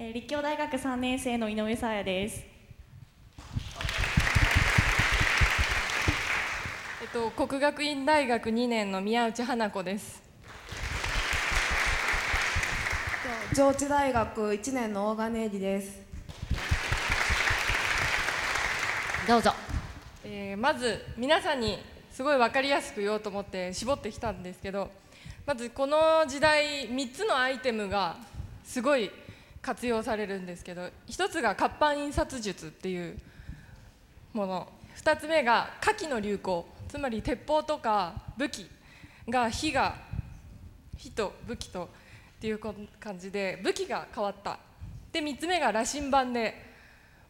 えー、立教大学3年生の井上沙耶です。えっと国学院大学2年の宮内花子です。上智大学1年の大金恵里です。どうぞ、えー、まず皆さんにすごい分かりやすく言おうと思って絞ってきたんですけどまずこの時代3つのアイテムがすごい活用されるんですけど1つが活版印刷術っていうもの。2つ目が火器の流行つまり鉄砲とか武器が火が火と武器とっていう感じで武器が変わった。で3つ目が羅針盤で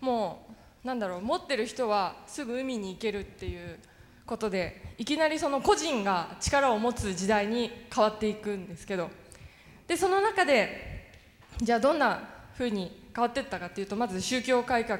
もうなんだろう持ってる人はすぐ海に行けるっていうことでいきなりその個人が力を持つ時代に変わっていくんですけど。でその中でじゃあどんなふうに変わっていったかっていうとまず宗教改革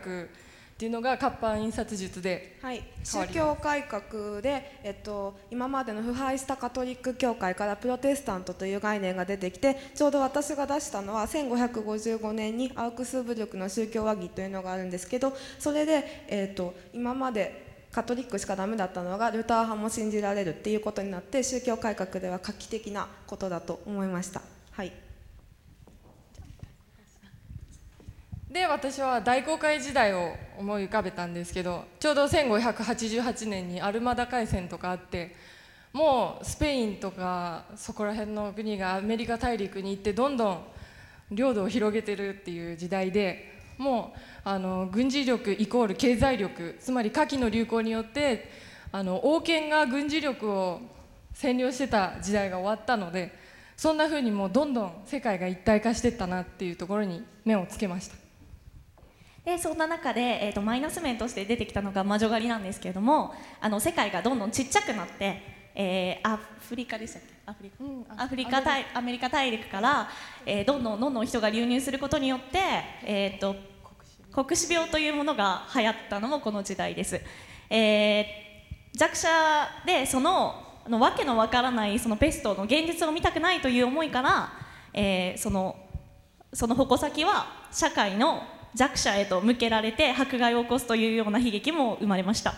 っていうのが活版印刷術ではい。宗教改革で、えっと、今までの腐敗したカトリック教会からプロテスタントという概念が出てきてちょうど私が出したのは1555年にアウクスブルクの宗教和議というのがあるんですけどそれで、えっと、今までカトリックしかダメだったのがルター派も信じられるっていうことになって宗教改革では画期的なことだと思いました。はいで私は大航海時代を思い浮かべたんですけどちょうど1588年にアルマダ海戦とかあってもうスペインとかそこら辺の国がアメリカ大陸に行ってどんどん領土を広げてるっていう時代でもうあの軍事力イコール経済力つまり火器の流行によってあの王権が軍事力を占領してた時代が終わったのでそんなふうにもうどんどん世界が一体化してったなっていうところに目をつけました。でそんな中で、えーと、マイナス面として出てきたのが魔女狩りなんですけれどもあの世界がどんどんちっちゃくなって、えー、アフリカでしたっけ？アフリカ、うん、アフリカ大アメリカ大陸から、えー、どんどんどんどん人が流入することによって、えーと、黒死病というものが流行ったのもこの時代です、えー、弱者でそのあの訳のわからないそのペストの現実を見たくないという思いから、えー、そのその矛先は社会の弱者へと向けられて迫害を起こすというような悲劇も生まれました、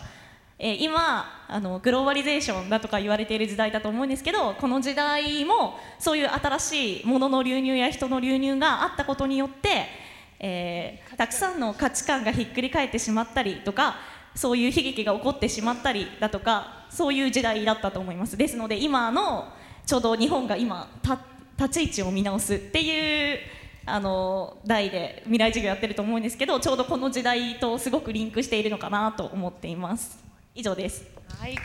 えー、今あのグローバリゼーションだとか言われている時代だと思うんですけどこの時代もそういう新しいものの流入や人の流入があったことによって、えー、たくさんの価値観がひっくり返ってしまったりとかそういう悲劇が起こってしまったりだとかそういう時代だったと思います。ですので今のちょうど日本が今立ち位置を見直すっていうあの代で未来授業やってると思うんですけどちょうどこの時代とすごくリンクしているのかなと思っています。以上です。はい。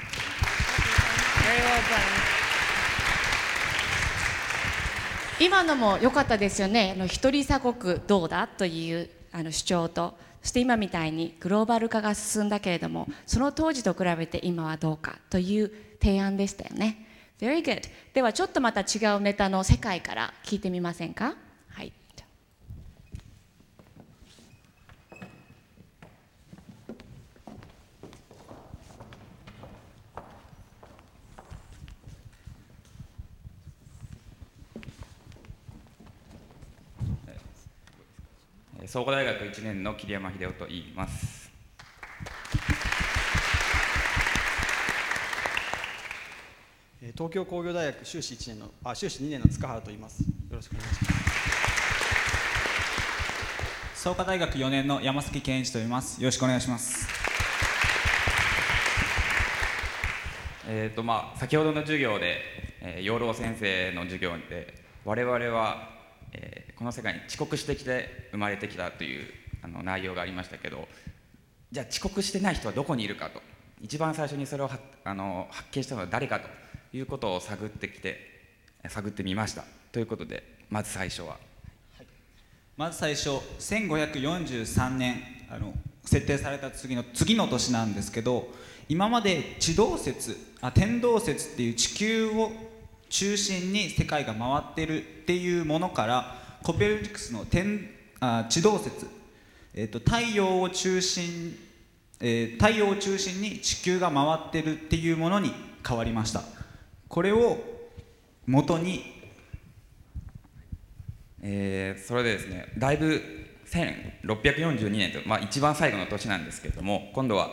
今のも良かったですよね。あの一人鎖国どうだというあの主張と。そして今みたいにグローバル化が進んだけれどもその当時と比べて今はどうかという提案でしたよね。Very good ではちょっとまた違うネタの世界から聞いてみませんか？総合大学1年の桐山秀夫と言います。東京工業大学修士1年のあ修士2年の塚原と言います。よろしくお願いします。創価大学4年の山崎健一と言います。よろしくお願いします。えーとまあ、先ほどの授業で、えー、養老先生の授業で我々はえー、この世界に遅刻してきて生まれてきたというあの内容がありましたけどじゃあ遅刻してない人はどこにいるかと。一番最初にそれをあの発見したのは誰かということを探ってきて探ってみました。ということでまず最初は、はい、まず最初1543年あの設定された次の次の年なんですけど今まで地動説あ天動説っていう地球を中心に世界が回ってるっていうものからコペルニクスの天あ地動説、えーと、太陽を中心、えー、太陽を中心に地球が回ってるっていうものに変わりました。これを元にえーそれでですねだいぶ1642年と、まあ、一番最後の年なんですけれども今度は、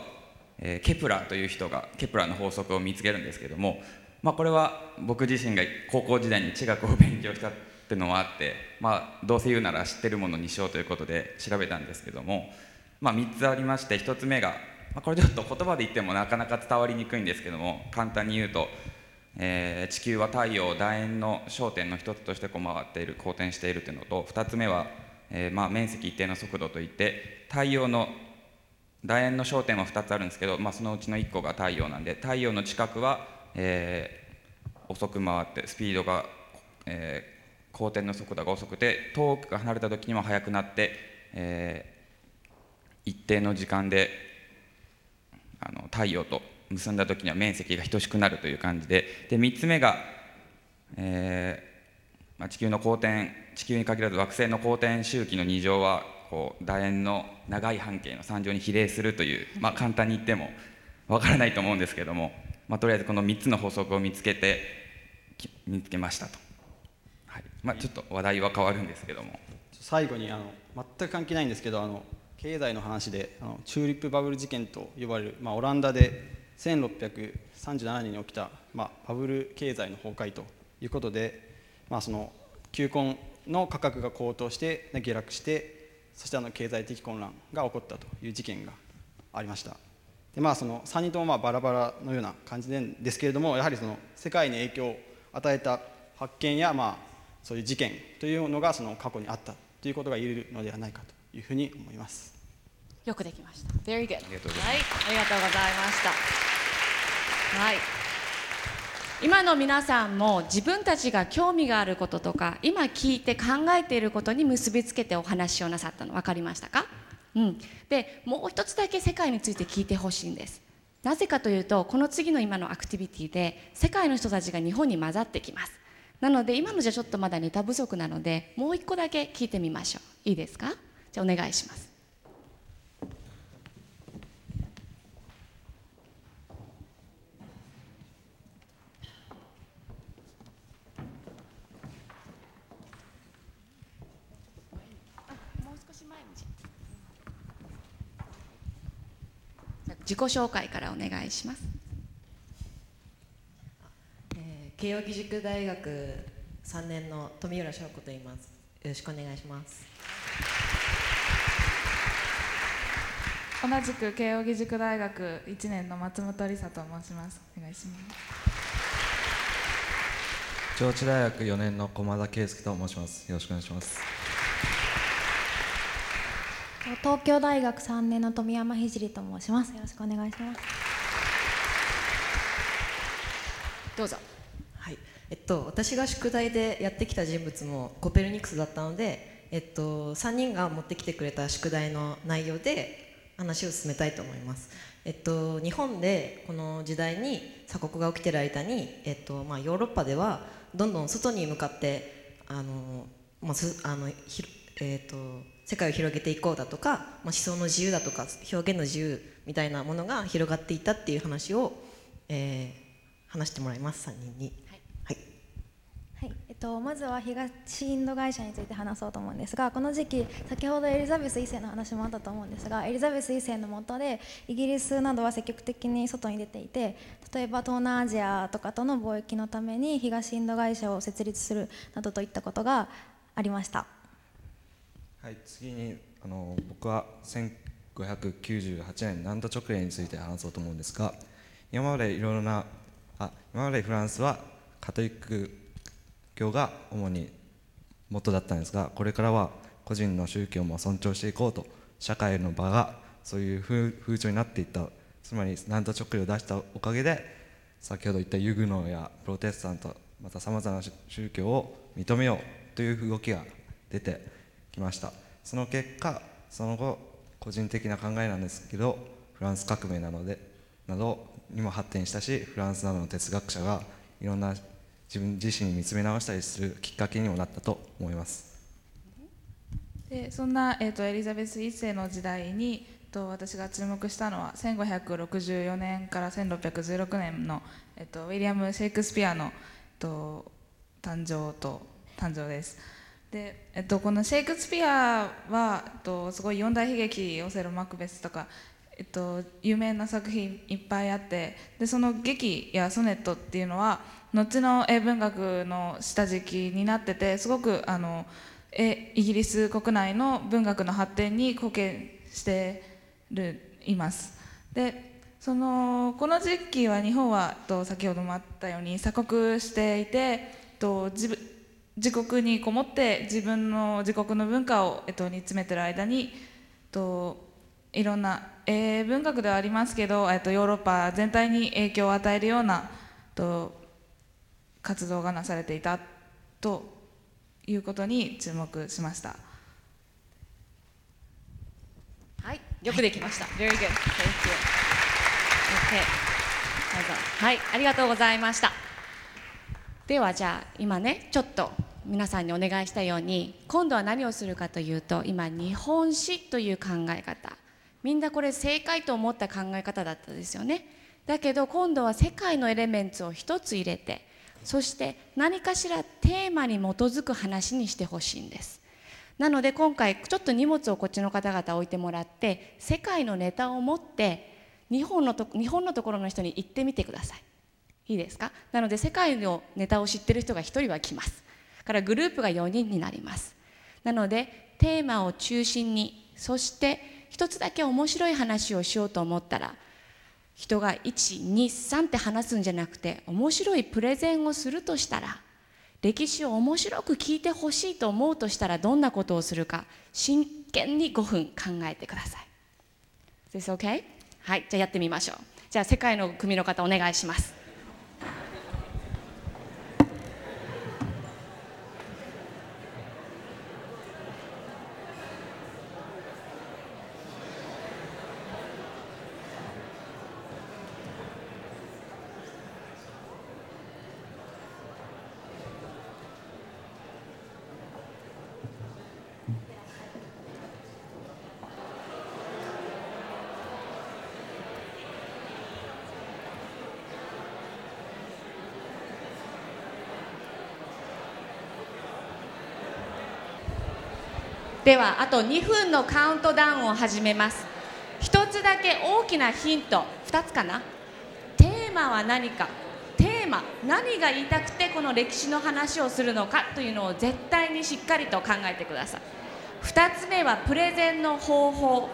えーケプラーという人がケプラーの法則を見つけるんですけれども、まあ、これは僕自身が高校時代に地学を勉強したっていうのもあって、まあ、どうせ言うなら知ってるものにしようということで調べたんですけども、まあ、3つありまして1つ目が、まあ、これちょっと言葉で言ってもなかなか伝わりにくいんですけども簡単に言うと、えー地球は太陽楕円の焦点の一つとしてこう回っている公転しているというのと2つ目は、えーまあ、面積一定の速度といって太陽の楕円の焦点は2つあるんですけど、まあ、そのうちの1個が太陽なんで太陽の近くは、えー遅く回ってスピードが、えー公転の速度が遅くて遠く離れた時にも速くなって、えー一定の時間であの太陽と結んだ時には面積が等しくなるという感じでで3つ目が、えーまあ、地球の公転地球に限らず惑星の公転周期の2乗はこう楕円の長い半径の3乗に比例するという、まあ、簡単に言ってもわからないと思うんですけども、まあ、とりあえずこの3つの法則を見つけて見つけましたと、はい。まあ、ちょっと話題は変わるんですけども。最後にあの全く関係ないんですけどあの経済の話であのチューリップバブル事件と呼ばれる、まあ、オランダで1637年に起きた、まあ、バブル経済の崩壊ということで、まあ、その球根の価格が高騰して下落してそしてあの経済的混乱が起こったという事件がありました。で、まあ、その3人ともまあバラバラのような感じなんですけれどもやはりその世界に影響を与えた発見や、まあ、そういう事件というのがその過去にあったということが言えるのではないかというふうに思います。よくできました。Very good ありがとうございます。はい。ありがとうございました。はい。今の皆さんも自分たちが興味があることとか今聞いて考えていることに結びつけてお話をなさったの分かりましたか、うん、でもう一つだけ世界について聞いてほしいんです。なぜかというとこの次の今のアクティビティで世界の人たちが日本に混ざってきます。なので今のじゃちょっとまだネタ不足なのでもう一個だけ聞いてみましょう。いいですか？じゃあお願いしますもう少し前にじゃあ自己紹介からお願いします。えー慶應義塾大学3年の富浦翔子と言います。よろしくお願いします。同じく慶應義塾大学1年の松本梨沙と申します。お願いします。上智大学4年の駒田圭介と申します。よろしくお願いします東京大学3年の富山聖と申します。よろしくお願いします。どうぞ。はい。えっと私が宿題でやってきた人物もコペルニクスだったのでえっと3人が持ってきてくれた宿題の内容で話を進めたいと思います。えっと日本でこの時代に鎖国が起きてる間にえっとまあヨーロッパではどんどん外に向かってあのまあすあのひえっと世界を広げていこうだとか、まあ、思想の自由だとか表現の自由みたいなものが広がっていったっていう話を、えー話してもらいます3人に。はい。はい。えっと、まずは東インド会社について話そうと思うんですがこの時期先ほどエリザベス1世の話もあったと思うんですがエリザベス1世の下でイギリスなどは積極的に外に出ていて例えば東南アジアとかとの貿易のために東インド会社を設立するなどといったことがありましたはい次にあの僕は1598年南都直令について話そうと思うんですが今までいろいろなあ今までフランスはカトリック教が主に元だったんですがこれからは個人の宗教も尊重していこうと社会の場がそういう風潮になっていったつまり南都直令を出したおかげで先ほど言ったユグノーやプロテスタントまたさまざまな宗教を認めようという動きが出てきました。その結果その後個人的な考えなんですけどフランス革命なのでなどにも発展したしフランスなどの哲学者がいろんな自分自身に見つめ直したりするきっかけにもなったと思います。でそんな、えー、とエリザベス1世の時代に、と私が注目したのは1564年から1616年の、えー、とウィリアム・シェイクスピアの、と誕生と誕生です。で、えっと、このシェイクスピアは、えっと、すごい四大悲劇オセロ・マクベスとか、えっと、有名な作品いっぱいあってでその劇やソネットっていうのは後の英文学の下敷きになっててすごくあのえイギリス国内の文学の発展に貢献してるいます。でそのこの時期は日本はと先ほどもあったように鎖国していてと自分自国にこもって自分の自国の文化を、えっと、煮詰めてる間にといろんな、えー、文学ではありますけど、えっと、ヨーロッパ全体に影響を与えるようなと活動がなされていたということに注目しました。はい、よくできました。Very good. Thank you. ぞはい、ありがとうございました。ではじゃあ今ねちょっと皆さんにお願いしたように今度は何をするかというと今日本史という考え方。みんなこれ正解と思った考え方だったですよね。だけど今度は世界のエレメンツを一つ入れてそして何かしらテーマに基づく話にしてほしいんです。なので今回ちょっと荷物をこっちの方々置いてもらって世界のネタを持って日本のと日本のところの人に行ってみてください。いいですか？なので世界のネタを知ってる人が1人は来ます。からグループが4人になります。なのでテーマを中心にそして一つだけ面白い話をしようと思ったら人が123って話すんじゃなくて面白いプレゼンをするとしたら歴史を面白く聞いてほしいと思うとしたらどんなことをするか真剣に5分考えてください。This okay? はいじゃあやってみましょう。じゃあ世界の組の方お願いします。ではあと2分のカウントダウンを始めます。一つだけ大きなヒント。2つかな。テーマは何か。テーマ何が言いたくてこの歴史の話をするのかというのを絶対にしっかりと考えてください。2つ目はプレゼンの方法。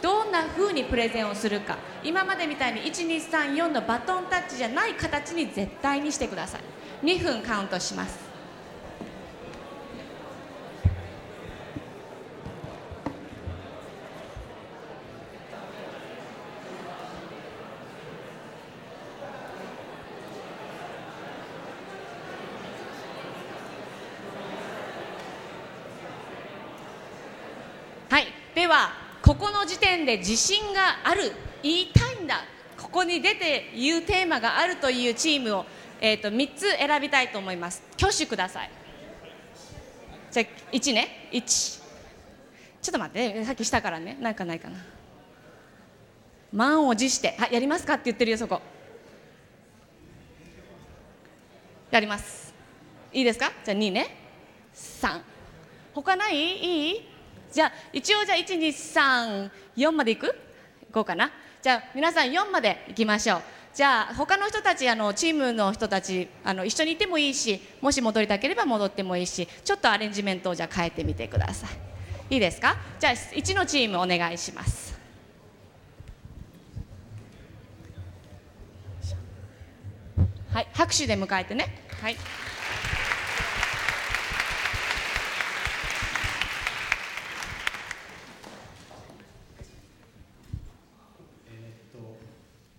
どんな風にプレゼンをするか。今までみたいに1234のバトンタッチじゃない形に絶対にしてください。2分カウントしますはい、ではここの時点で自信がある言いたいんだここに出て言うテーマがあるというチームを、えー、と3つ選びたいと思います。挙手ください。じゃあ1ね1ち。ょっと待ってさっきしたからねなんかないかな。満を持して。はやりますかって言ってるよそこ。やります。いいですか？じゃあ2ね。3他ない？いい？じゃあ一応じゃあ1234までいく？いこうかな。じゃあ皆さん4までいきましょう。じゃあ他の人たちあのチームの人たちあの一緒にいてもいいしもし戻りたければ戻ってもいいしちょっとアレンジメントをじゃあ変えてみてください。いいですか？じゃあ1のチームお願いします。はい拍手で迎えてね。はい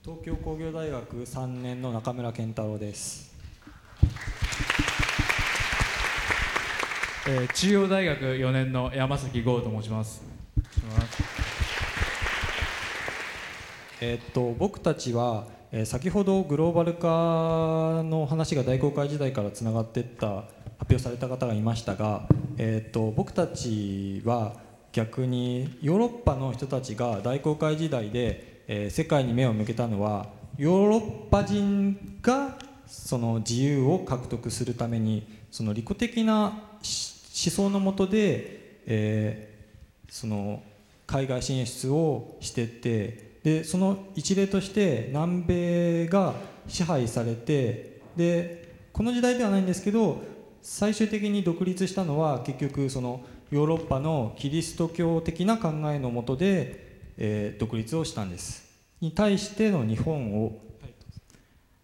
東京工業大学3年の中村健太郎です、えー中央大学4年の山崎剛と申します。えーっと僕たちは、えー先ほどグローバル化の話が大航海時代からつながっていった発表された方がいましたが、えーっと僕たちは逆にヨーロッパの人たちが大航海時代で、えー世界に目を向けたのはヨーロッパ人がその自由を獲得するためにその利己的なし想のもとで、えーその海外進出をしてってでその一例として南米が支配されてでこの時代ではないんですけど最終的に独立したのは結局そのヨーロッパのキリスト教的な考えのもとで、えー独立をしたんです。に対しての日本を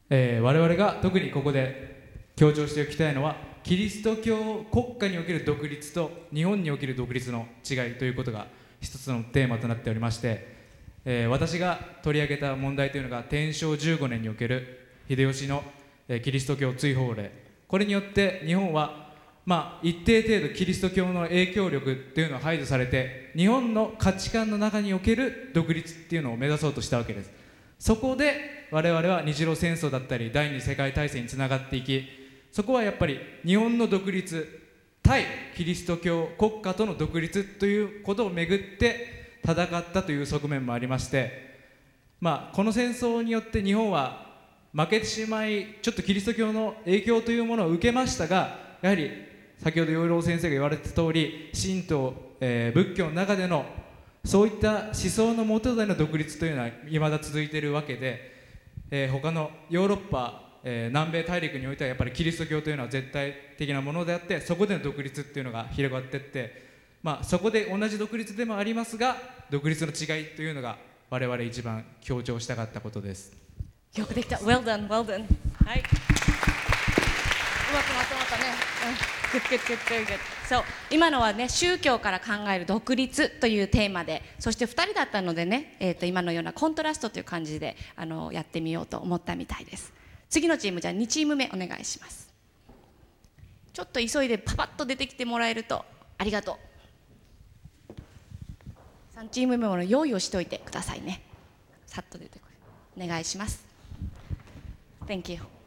えー我々が特にここで強調しておきたいのはキリスト教国家における独立と日本における独立の違いということが一つのテーマとなっておりまして、えー私が取り上げた問題というのが天正15年における秀吉の、えーキリスト教追放令。これによって日本はまあ、一定程度キリスト教の影響力っていうのは排除されて日本の価値観の中における独立っていうのを目指そうとしたわけです。そこで我々は日露戦争だったり第二次世界大戦につながっていきそこはやっぱり日本の独立対キリスト教国家との独立ということをめぐって戦ったという側面もありましてまあこの戦争によって日本は負けてしまいちょっとキリスト教の影響というものを受けましたがやはり先ほど養老先生が言われた通り神道、えー仏教の中でのそういった思想の下での独立というのは未だ続いているわけで、えー他のヨーロッパ、えー南米大陸においてはやっぱりキリスト教というのは絶対的なものであってそこでの独立っていうのが広がっていって、まあ、そこで同じ独立でもありますが独立の違いというのが我々一番強調したかったことです。よくできた。Well done, well done はい。うまくまとまったね、うん、そう今のはね宗教から考える独立というテーマでそして2人だったのでね、えー、と今のようなコントラストという感じであのやってみようと思ったみたいです次のチームじゃあ2チーム目お願いしますちょっと急いでパパッと出てきてもらえるとありがとう3チーム目も用意をしておいてくださいねさっと出てくるお願いします Thank you